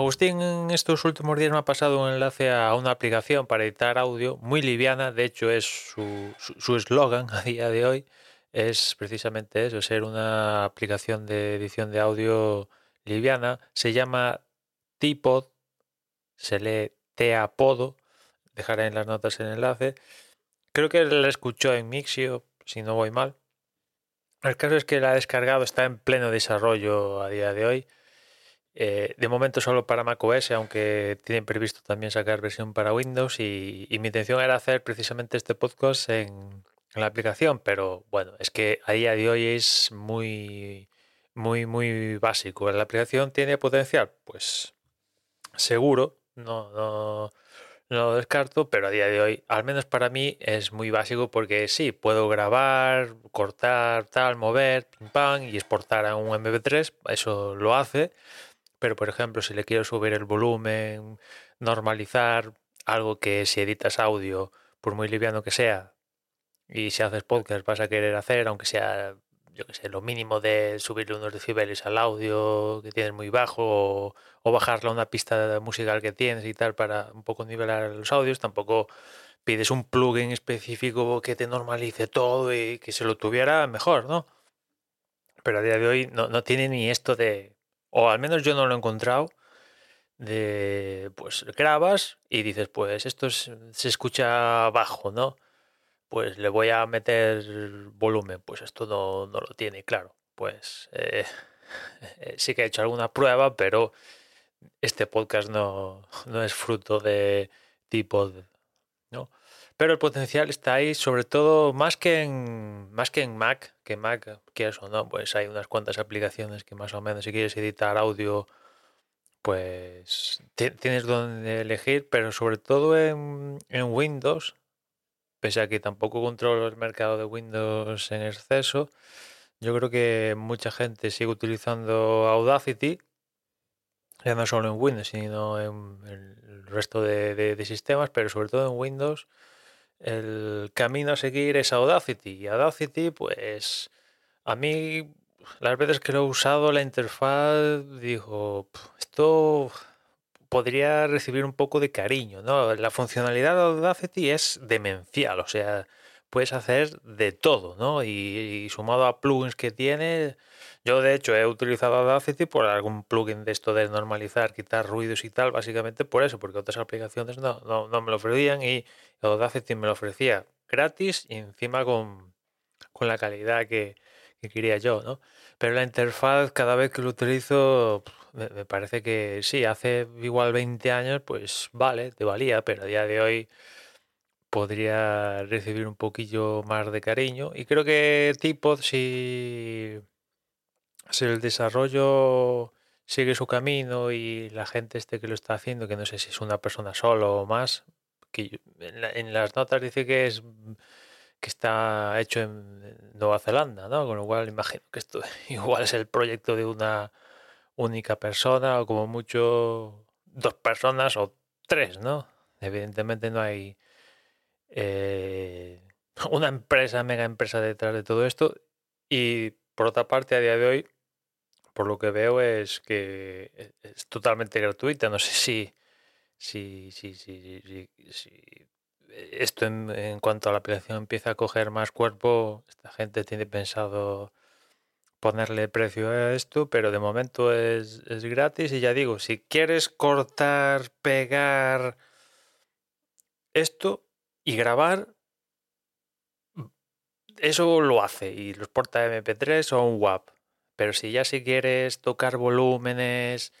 Agustín en estos últimos días me ha pasado un enlace a una aplicación para editar audio muy liviana, de hecho es su eslogan a día de hoy, es precisamente eso, ser una aplicación de edición de audio liviana, se llama Tipod, se lee Teapodo, dejaré en las notas el enlace, creo que la escuchó en Mixio, si no voy mal. El caso es que la ha descargado, está en pleno desarrollo a día de hoy eh, de momento solo para macOS, aunque tienen previsto también sacar versión para Windows y, mi intención era hacer precisamente este podcast en, la aplicación, pero bueno, es que a día de hoy es muy, muy, muy básico. ¿La aplicación tiene potencial? Pues seguro, no, no, no lo descarto, pero a día de hoy, al menos para mí, es muy básico porque sí, puedo grabar, cortar, tal, mover, pim pam, y exportar a un MP3, eso lo hace pero por ejemplo, si le quiero subir el volumen, normalizar algo que si editas audio, por muy liviano que sea, y si haces podcast vas a querer hacer, aunque sea, yo que sé, lo mínimo de subirle unos decibeles al audio que tienes muy bajo, o, bajarle a una pista musical que tienes y tal para un poco nivelar los audios, tampoco pides un plugin específico que te normalice todo y que se lo tuviera mejor, ¿no? Pero a día de hoy no, no tiene ni esto de o al menos yo no lo he encontrado, de, pues grabas y dices, pues esto se escucha bajo, ¿no? Pues le voy a meter volumen, pues esto no, lo tiene, claro. Pues eh, eh, sí que he hecho alguna prueba, pero este podcast no, no es fruto de tipo, ¿no? Pero el potencial está ahí, sobre todo más que en, más que en Mac, que Mac, quieres o no, pues hay unas cuantas aplicaciones que más o menos si quieres editar audio, pues tienes donde elegir, pero sobre todo en, en Windows, pese a que tampoco controlo el mercado de Windows en exceso, yo creo que mucha gente sigue utilizando Audacity, ya no solo en Windows, sino en el resto de sistemas, pero sobre todo en Windows el camino a seguir es Audacity. Y Audacity, pues a mí las veces que lo he usado, la interfaz, digo, esto podría recibir un poco de cariño, ¿no? La funcionalidad de Audacity es demencial, o sea, puedes hacer de todo, ¿no? Y, sumado a plugins que tiene, yo de hecho he utilizado Audacity por algún plugin de esto de normalizar, quitar ruidos y tal, básicamente por eso, porque otras aplicaciones no, no, me lo ofrecían y Audacity me lo ofrecía gratis y encima con, la calidad que, quería yo, ¿no? Pero la interfaz cada vez que lo utilizo me, me parece que sí, hace igual 20 años pues vale, te valía, pero a día de hoy podría recibir un poquillo más de cariño. Y creo que tipo si, el desarrollo sigue su camino y la gente este que lo está haciendo, que no sé si es una persona solo o más, que en, las notas dice que es que está hecho en Nueva Zelanda, ¿no? Con lo cual imagino que esto igual es el proyecto de una única persona o como mucho dos personas o tres, ¿no? Evidentemente no hay eh, una empresa, mega empresa detrás de todo esto. Y por otra parte, a día de hoy, por lo que veo es que e, es totalmente gratuita. No sé si, si, si, si, si esto en, cuanto a la aplicación empieza a coger más cuerpo, esta gente tiene pensado ponerle precio a esto, pero de momento es, es gratis y ya digo, si quieres cortar, pegar esto y grabar, eso lo hace y los porta MP3 o un WAP. Pero si ya si quieres tocar volúmenes,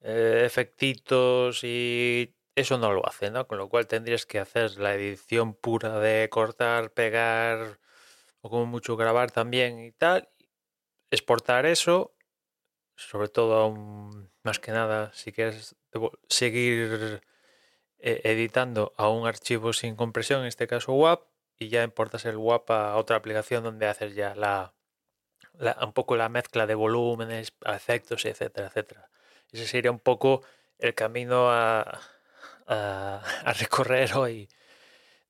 eh, efectitos y eso no lo hace, ¿no? Con lo cual tendrías que hacer la edición pura de cortar, pegar o como mucho grabar también y tal. Exportar eso, sobre todo más que nada si quieres seguir editando a un archivo sin compresión, en este caso WAP, y ya importas el WAP a otra aplicación donde haces ya la, un poco la mezcla de volúmenes, efectos, etcétera, etcétera. Ese sería un poco el camino a, a, recorrer hoy,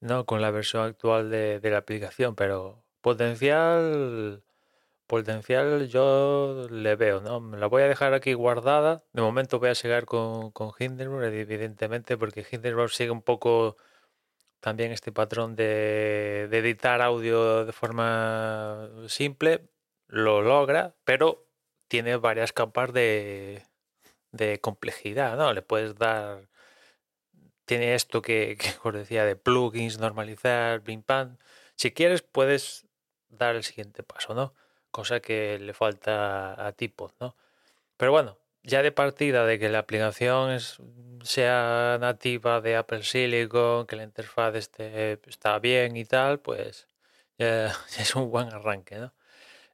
¿no? Con la versión actual de, la aplicación, pero potencial, potencial yo le veo, ¿no? Me la voy a dejar aquí guardada. De momento voy a seguir con, con Hindenburg, evidentemente, porque Hindenburg sigue un poco también este patrón de, editar audio de forma simple, lo logra, pero tiene varias capas de, de complejidad, ¿no? Le puedes dar... Tiene esto que, que os decía de plugins, normalizar, pim pam. Si quieres, puedes dar el siguiente paso, ¿no? Cosa que le falta a tipo, ¿no? Pero bueno, ya de partida de que la aplicación es, sea nativa de Apple Silicon, que la interfaz esté, está bien y tal, pues ya, es un buen arranque, ¿no?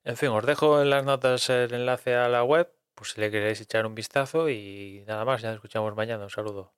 En fin, os dejo en las notas el enlace a la web, por si le queréis echar un vistazo y nada más, ya nos escuchamos mañana. Un saludo.